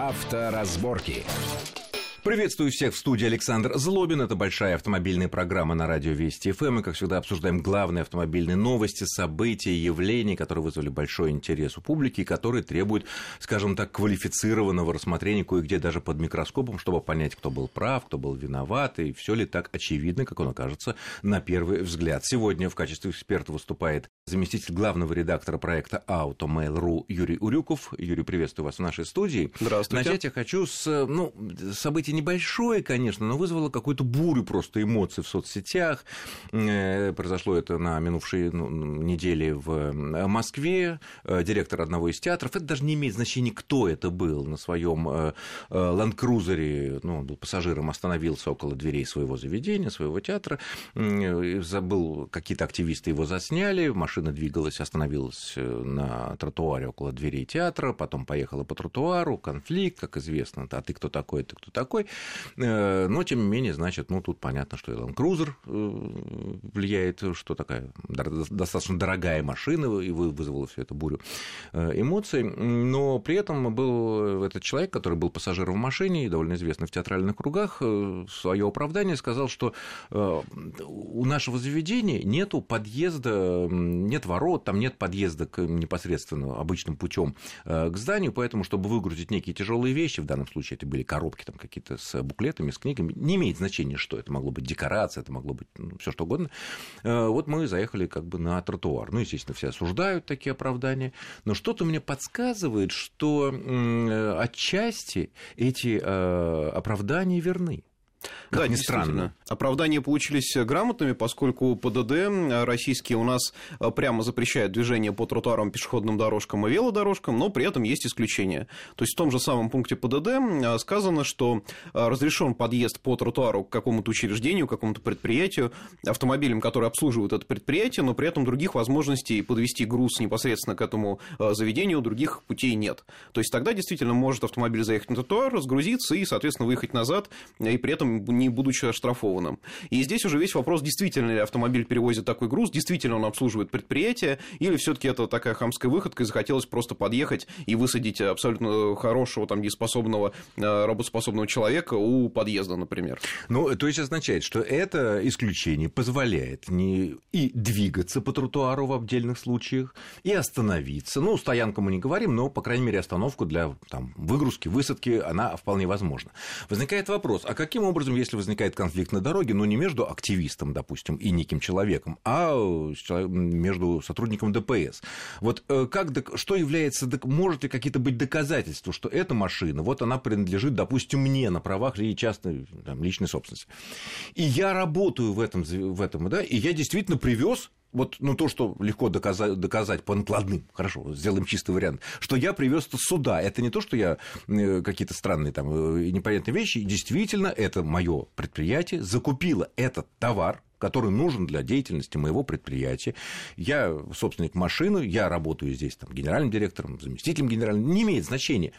Авторазборки. Приветствую всех в студии Александр Злобин. Это большая автомобильная программа на радио Вести ФМ. Мы, как всегда, обсуждаем главные автомобильные новости, события, явления, которые вызвали большой интерес у публики и которые требуют, скажем так, квалифицированного рассмотрения кое-где даже под микроскопом, чтобы понять, кто был прав, кто был виноват, и все ли так очевидно, как оно кажется на первый взгляд. Сегодня в качестве эксперта выступает заместитель главного редактора проекта Automail.ru Юрий Урюков. Юрий, приветствую вас в нашей студии. Здравствуйте. Начать я хочу с ну, событий небольшое, конечно, но вызвало какую-то бурю просто эмоций в соцсетях. Э, произошло это на минувшей ну, неделе в э, Москве. Э, директор одного из театров, это даже не имеет значения, кто это был, на своем ленд-крузере, ну, он был пассажиром, остановился около дверей своего заведения, своего театра, забыл, какие-то активисты его засняли, машина двигалась, остановилась на тротуаре около дверей театра, потом поехала по тротуару, конфликт, как известно, а ты кто такой, ты кто такой, Э, но, тем не менее, значит, ну, тут понятно, что Land Cruiser э, влияет, что такая достаточно дорогая машина, и вызвала всю эту бурю э, эмоций. Но при этом был этот человек, который был пассажиром в машине и довольно известный в театральных кругах, свое оправдание сказал, что у нашего заведения нету подъезда, нет ворот, там нет подъезда к непосредственно обычным путем к зданию, поэтому, чтобы выгрузить некие тяжелые вещи, в данном случае это были коробки там какие-то с буклетами, с книгами, не имеет значения, что это могло быть декорация, это могло быть ну, все что угодно. Э, вот мы заехали как бы на тротуар. Ну, естественно, все осуждают такие оправдания, но что-то мне подсказывает, что отчасти эти э, оправдания верны. Как да, ни странно. Оправдания получились грамотными, поскольку ПДД российские у нас э, прямо запрещают движение по тротуарам, пешеходным дорожкам и велодорожкам, но при этом есть исключения. То есть в том же самом пункте ПДД э, сказано, что э, разрешен подъезд по тротуару к какому-то учреждению, к какому-то предприятию, автомобилям, которые обслуживают это предприятие, но при этом других возможностей подвести груз непосредственно к этому заведению других путей нет. То есть тогда действительно может автомобиль заехать на тротуар, разгрузиться и, соответственно, выехать назад, и при этом не будучи оштрафованным. И здесь уже весь вопрос, действительно ли автомобиль перевозит такой груз, действительно он обслуживает предприятие, или все таки это такая хамская выходка, и захотелось просто подъехать и высадить абсолютно хорошего, там, дееспособного, э, работоспособного человека у подъезда, например. Ну, то есть означает, что это исключение позволяет не и двигаться по тротуару в отдельных случаях, и остановиться. Ну, стоянку мы не говорим, но, по крайней мере, остановку для там, выгрузки, высадки, она вполне возможна. Возникает вопрос, а каким образом образом, если возникает конфликт на дороге, но не между активистом, допустим, и неким человеком, а между сотрудником ДПС. Вот э, как, что является, может ли какие-то быть доказательства, что эта машина, вот она принадлежит, допустим, мне на правах или частной там, личной собственности. И я работаю в этом, в этом, да, и я действительно привез вот ну, то, что легко доказать, доказать по накладным, хорошо, сделаем чистый вариант, что я привез это сюда. Это не то, что я э, какие-то странные там э, непонятные вещи. Действительно, это мое предприятие закупило этот товар, который нужен для деятельности моего предприятия. Я собственник машины, я работаю здесь там, генеральным директором, заместителем генеральным, не имеет значения.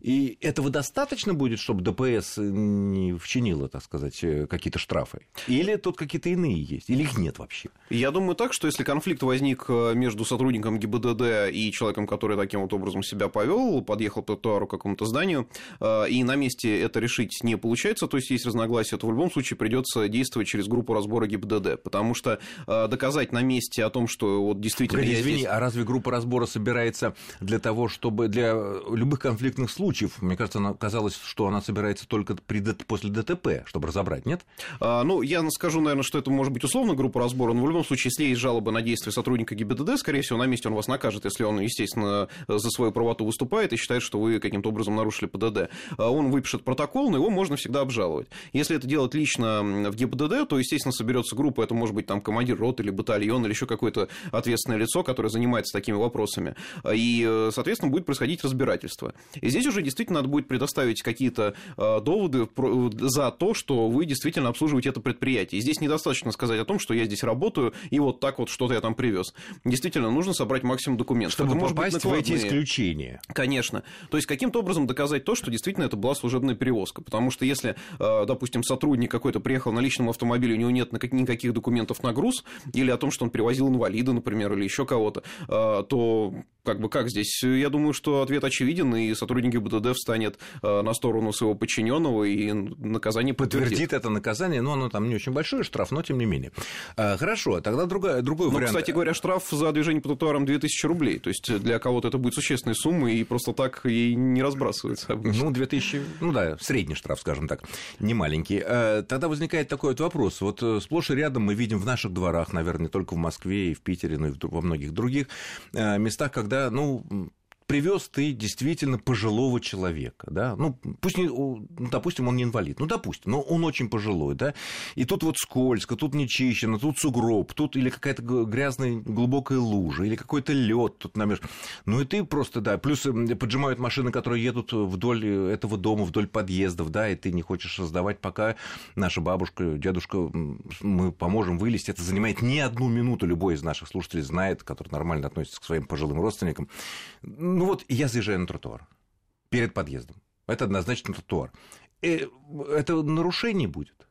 И этого достаточно будет, чтобы ДПС не вчинила, так сказать, э, какие-то штрафы? Или тут какие-то иные есть? Или их нет вообще? Я думаю так, что если конфликт возник э, между сотрудником ГИБДД и человеком, который таким вот образом себя повел, подъехал по тротуару к какому-то зданию, э, и на месте это решить не получается, то есть есть разногласия, то в любом случае придется действовать через группу разбора ГИБДД, потому что доказать на месте о том, что вот действительно... Погоди, извини, здесь... а разве группа разбора собирается для того, чтобы для любых конфликтных случаев случаев, мне кажется, она казалось, что она собирается только при, после ДТП, чтобы разобрать, нет? А, ну, я скажу, наверное, что это может быть условно группа разбора, но в любом случае, если есть жалоба на действия сотрудника ГИБДД, скорее всего, на месте он вас накажет, если он, естественно, за свою правоту выступает и считает, что вы каким-то образом нарушили ПДД. А он выпишет протокол, но его можно всегда обжаловать. Если это делать лично в ГИБДД, то, естественно, соберется группа, это может быть там командир роты или батальон, или еще какое-то ответственное лицо, которое занимается такими вопросами. И, соответственно, будет происходить разбирательство. И здесь уже уже действительно надо будет предоставить какие-то э, доводы за то, что вы действительно обслуживаете это предприятие. И здесь недостаточно сказать о том, что я здесь работаю, и вот так вот что-то я там привез. Действительно, нужно собрать максимум документов. Чтобы это попасть может быть в эти исключения. Конечно. То есть, каким-то образом доказать то, что действительно это была служебная перевозка. Потому что если, э, допустим, сотрудник какой-то приехал на личном автомобиле, у него нет никаких документов на груз, или о том, что он перевозил инвалида, например, или еще кого-то, а, то как бы как здесь? Я думаю, что ответ очевиден, и сотрудник ГИБДД встанет а, на сторону своего подчиненного и наказание подтвердит. Подтвердит это наказание, но оно там не очень большое, штраф, но тем не менее. А, хорошо, тогда другая, другой ну, вариант. Кстати говоря, штраф за движение по тротуарам 2000 рублей, то есть для кого-то это будет существенной суммой, и просто так ей не разбрасывается обычно. Ну, 2000, ну да, средний штраф, скажем так, не маленький. Тогда возникает такой вот вопрос. Вот э, сплошь и рядом мы видим в наших дворах, наверное, не только в Москве и в Питере, но и во многих других э, местах, когда, ну, привез ты действительно пожилого человека, да, ну, пусть, не, допустим, он не инвалид, ну, допустим, но он очень пожилой, да, и тут вот скользко, тут не чищено, тут сугроб, тут или какая-то грязная глубокая лужа, или какой-то лед тут намеш. Ну, и ты просто, да, плюс поджимают машины, которые едут вдоль этого дома, вдоль подъездов, да, и ты не хочешь раздавать, пока наша бабушка, дедушка, мы поможем вылезти, это занимает не одну минуту, любой из наших слушателей знает, который нормально относится к своим пожилым родственникам, ну вот я заезжаю на тротуар перед подъездом. Это однозначно тротуар. И э, это нарушение будет.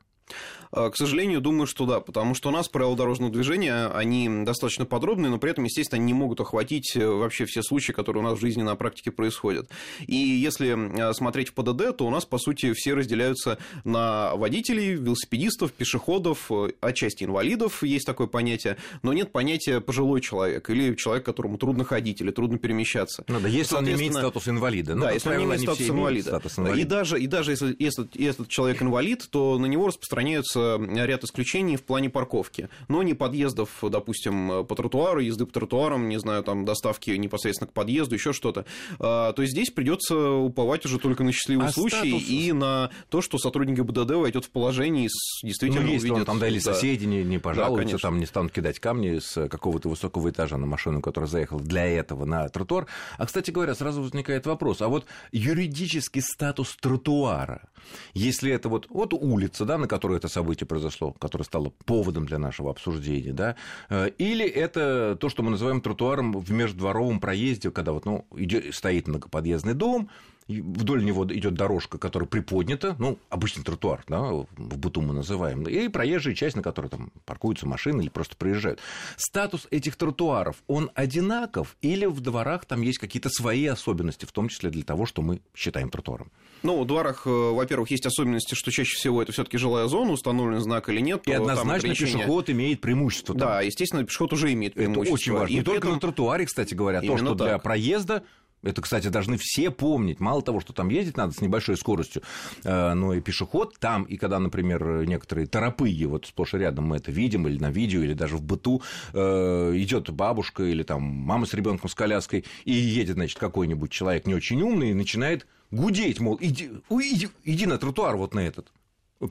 А, к сожалению, думаю, что да, потому что у нас правила дорожного движения, они достаточно подробные, но при этом, естественно, не могут охватить э, вообще все случаи, которые у нас в жизни на практике происходят. И если э, смотреть в ПДД, то у нас, по сути, все разделяются на водителей, велосипедистов, пешеходов, э, отчасти инвалидов, есть такое понятие, но нет понятия пожилой человек или человек, которому трудно ходить или трудно перемещаться. Ну да, если он имеет статус инвалида. Ну, да, если он имеет статус инвалида. статус инвалида. И даже, и даже если, если, этот человек инвалид, то на него распространяются ряд исключений в плане парковки, но не подъездов, допустим, по тротуару, езды по тротуарам, не знаю, там доставки непосредственно к подъезду, еще что-то. А, то есть здесь придется уповать уже только на счастливый а случай статус... и на то, что сотрудник ГИБДД войдет в положение и действительно ну, если увидит... там, да, или соседи не, не пожалуются, да, там не станут кидать камни с какого-то высокого этажа на машину, которая заехала для этого на тротуар. А, кстати говоря, сразу возникает вопрос, а вот юридический статус тротуара, если это вот, вот улица, да, на которой это событие событие произошло, которое стало поводом для нашего обсуждения, да, э, или это то, что мы называем тротуаром в междворовом проезде, когда вот, ну, идет, стоит многоподъездный дом, вдоль него идет дорожка, которая приподнята, ну, обычный тротуар, да, в быту мы называем, и проезжая часть, на которой там паркуются машины или просто проезжают. Статус этих тротуаров, он одинаков или в дворах там есть какие-то свои особенности, в том числе для того, что мы считаем тротуаром? Ну, в дворах, э, во-первых, есть особенности, что чаще всего это все-таки жилая зона, установлен знак или нет. И однозначно ограничения... пешеход имеет преимущество. Там. Да, естественно, пешеход уже имеет преимущество. Это очень важно. И Не только этом... на тротуаре, кстати говоря, то, что так. для проезда это, кстати, должны все помнить. Мало того, что там ездить надо с небольшой скоростью, э, но и пешеход там, и когда, например, некоторые торопыги, вот сплошь и рядом мы это видим, или на видео, или даже в быту, э, идет бабушка или там мама с ребенком с коляской, и едет, значит, какой-нибудь человек не очень умный и начинает гудеть, мол, иди, иди, иди на тротуар вот на этот.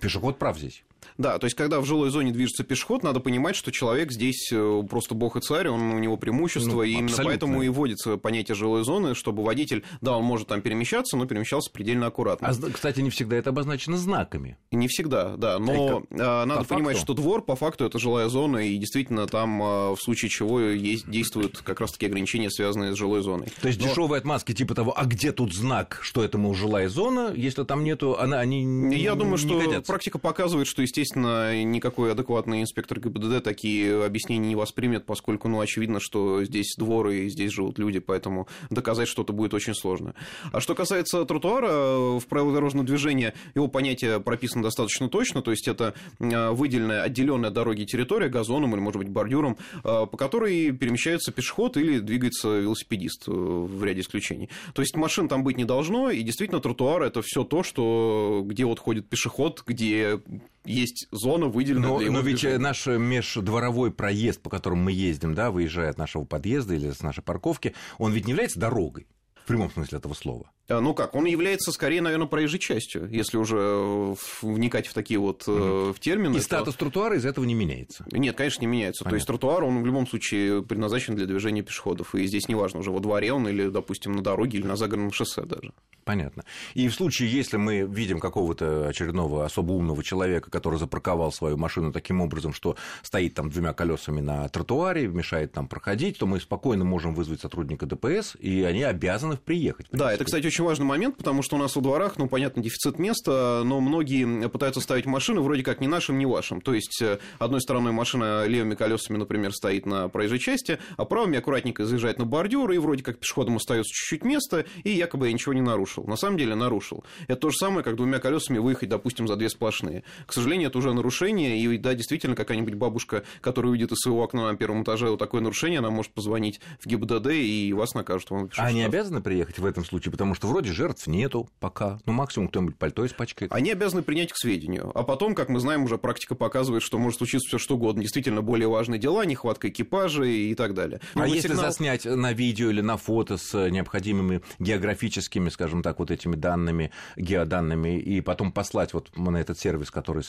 Пешеход прав здесь. Да, то есть, когда в жилой зоне движется пешеход, надо понимать, что человек здесь э, просто бог и царь, он, у него преимущество, ну, и именно поэтому и вводится понятие жилой зоны, чтобы водитель, да, он может там перемещаться, но перемещался предельно аккуратно. А, кстати, не всегда это обозначено знаками. Не всегда, да, но как, а, надо понимать, факту? что двор, по факту, это жилая зона, и действительно там а, в случае чего есть, действуют как раз-таки ограничения, связанные с жилой зоной. То есть, но... дешевые отмазки типа того, а где тут знак, что это, мол, жилая зона, если там нету, она, они Я не, думаю, не что годятся. практика показывает, что, естественно, никакой адекватный инспектор ГИБДД такие объяснения не воспримет, поскольку, ну, очевидно, что здесь дворы и здесь живут люди, поэтому доказать что-то будет очень сложно. А что касается тротуара, в правилах дорожного движения его понятие прописано достаточно точно, то есть это а, выделенная, отделенная дороги территория газоном или, может быть, бордюром, а, по которой перемещается пешеход или двигается велосипедист э, в ряде исключений. То есть машин там быть не должно, и действительно тротуар это все то, что где вот ходит пешеход, где есть зона, выделенная но, для его Но ведь движения. наш междворовой проезд, по которому мы ездим, да, выезжая от нашего подъезда или с нашей парковки, он ведь не является дорогой в прямом смысле этого слова. А, ну как, он является скорее, наверное, проезжей частью, если уже э, вникать в такие вот угу. в термины. И то... статус тротуара из этого не меняется? Нет, конечно, не меняется. Понятно. То есть тротуар, он в любом случае предназначен для движения пешеходов. И здесь неважно, уже во дворе он или, допустим, на дороге или на загородном шоссе даже. Понятно. И в случае, если мы видим какого-то очередного особо умного человека, который запарковал свою машину таким образом, что стоит там двумя колесами на тротуаре, мешает там проходить, то мы спокойно можем вызвать сотрудника ДПС, и они обязаны приехать. Да, это, кстати, очень очень важный момент, потому что у нас во дворах, ну, понятно, дефицит места, но многие пытаются ставить машины вроде как ни нашим, ни вашим. То есть, э, одной стороной машина левыми колесами, например, стоит на проезжей части, а правыми аккуратненько заезжает на бордюр, и вроде как пешеходам остается чуть-чуть места, и якобы я ничего не нарушил. На самом деле нарушил. Это то же самое, как двумя колесами выехать, допустим, за две сплошные. К сожалению, это уже нарушение, и да, действительно, какая-нибудь бабушка, которая увидит из своего окна на первом этаже вот такое нарушение, она может позвонить в ГИБДД, и вас накажут. Вам а они обязаны приехать в этом случае? Потому что вроде жертв нету пока. Ну, максимум кто-нибудь пальто испачкает. Они обязаны принять к сведению. А потом, как мы знаем, уже практика показывает, что может случиться все что угодно. Действительно, более важные дела, нехватка экипажа и так далее. Но а если сигнал... заснять на видео или на фото с необходимыми географическими, скажем так, вот этими данными, геоданными, и потом послать вот на этот сервис, который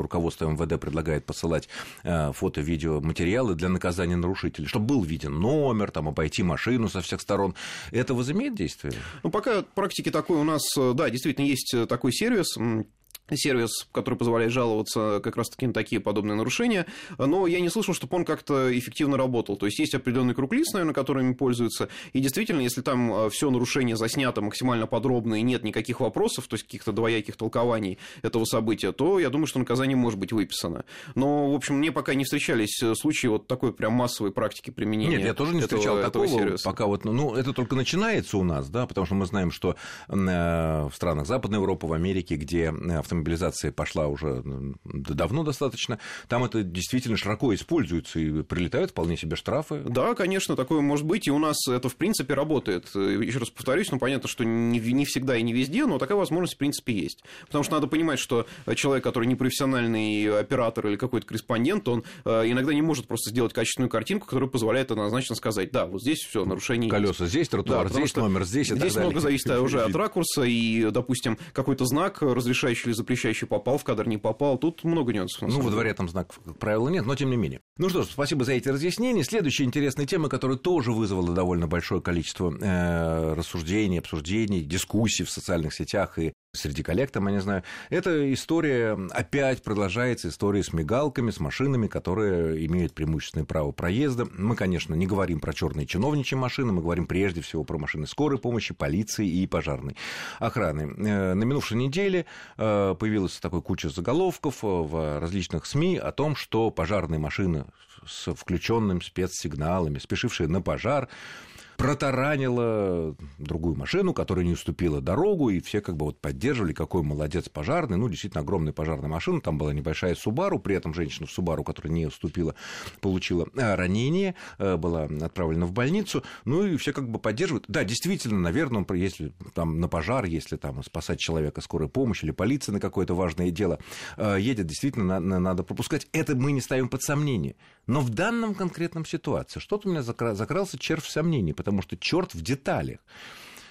руководство МВД предлагает посылать э, фото, видео, материалы для наказания нарушителей, чтобы был виден номер, там, обойти машину со всех сторон. Это возымеет действие? Ну, пока практики такой у нас, э, да, действительно есть э, такой сервис, сервис, который позволяет жаловаться как раз таки на такие подобные нарушения, но я не слышал, чтобы он как-то эффективно работал. То есть есть определенный круг лиц, наверное, которыми пользуются, и действительно, если там э, все нарушение заснято максимально подробно и нет никаких вопросов, то есть каких-то двояких толкований этого события, то я думаю, что наказание может быть выписано. Но, в общем, мне пока не встречались э, случаи вот такой прям массовой практики применения Нет, я тоже не этого, встречал такого, сервиса. пока вот, ну, это только начинается у нас, да, потому что мы знаем, что э, в странах Западной Европы, в Америке, где автомобиль автомобилизация пошла уже давно достаточно, там это действительно широко используется и прилетают вполне себе штрафы. Да, конечно, такое может быть, и у нас это в принципе работает. Еще раз повторюсь, ну понятно, что не, не всегда и не везде, но такая возможность в принципе есть. Потому что надо понимать, что человек, который не профессиональный оператор или какой-то корреспондент, он э, иногда не может просто сделать качественную картинку, которая позволяет однозначно сказать, да, вот здесь все нарушение Колеса есть. здесь, тротуар да, здесь, номер здесь. Здесь много зависит уже от ракурса, и, допустим, какой-то знак, разрешающий или запрещающий попал в кадр, не попал. Тут много нюансов. Ну, во дворе там знаков, как правило, нет, но тем не менее. Ну что ж, спасибо за эти разъяснения. Следующая интересная тема, которая тоже вызвала довольно большое количество э, рассуждений, обсуждений, дискуссий в социальных сетях и среди коллег, там, я не знаю. Эта история опять продолжается, история с мигалками, с машинами, которые имеют преимущественное право проезда. Мы, конечно, не говорим про черные чиновничьи машины, мы говорим прежде всего про машины скорой помощи, полиции и пожарной охраны. Э, на минувшей неделе э, появилась такой куча заголовков в различных СМИ о том, что пожарные машины с включенными спецсигналами, спешившие на пожар, протаранила другую машину, которая не уступила дорогу, и все как бы вот поддерживали, какой молодец пожарный. Ну, действительно, огромная пожарная машина, там была небольшая Субару, при этом женщина в Субару, которая не уступила, получила э, ранение, э, была отправлена в больницу, ну, и все как бы поддерживают. Да, действительно, наверное, он, если там на пожар, если там спасать человека скорой помощи или полиция на какое-то важное дело э, едет, действительно, надо пропускать. Это мы не ставим под сомнение. Но в данном конкретном ситуации что-то у меня закрался червь сомнений, потому что черт в деталях.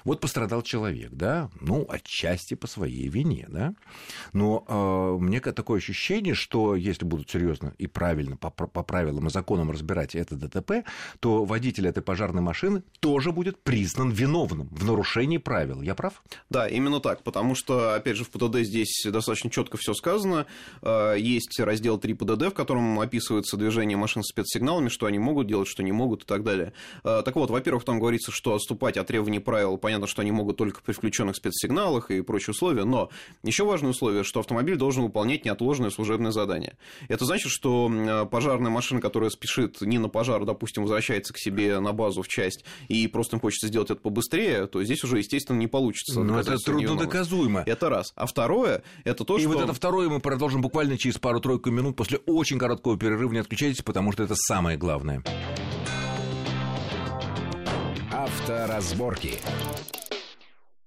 Вот пострадал человек, да, ну, отчасти по своей вине, да. Но э, меня такое ощущение, что если будут серьезно и правильно по, по правилам и законам разбирать это ДТП, то водитель этой пожарной машины тоже будет признан виновным в нарушении правил. Я прав? Да, именно так, потому что, опять же, в ПДД здесь достаточно четко все сказано. Э, есть раздел 3 ПДД, в котором описывается движение машин с спецсигналами, что они могут делать, что не могут и так далее. Э, так вот, во-первых, там говорится, что отступать от требований правил, понятно, что они могут только при включенных спецсигналах и прочие условия, но еще важное условие, что автомобиль должен выполнять неотложное служебное задание. Это значит, что пожарная машина, которая спешит не на пожар, допустим, возвращается к себе на базу в часть и просто им хочется сделать это побыстрее, то здесь уже, естественно, не получится. Но это трудно доказуемо. Это раз. А второе, это то, и что... И вот это второе мы продолжим буквально через пару-тройку минут после очень короткого перерыва. Не отключайтесь, потому что это самое главное. Авторазборки.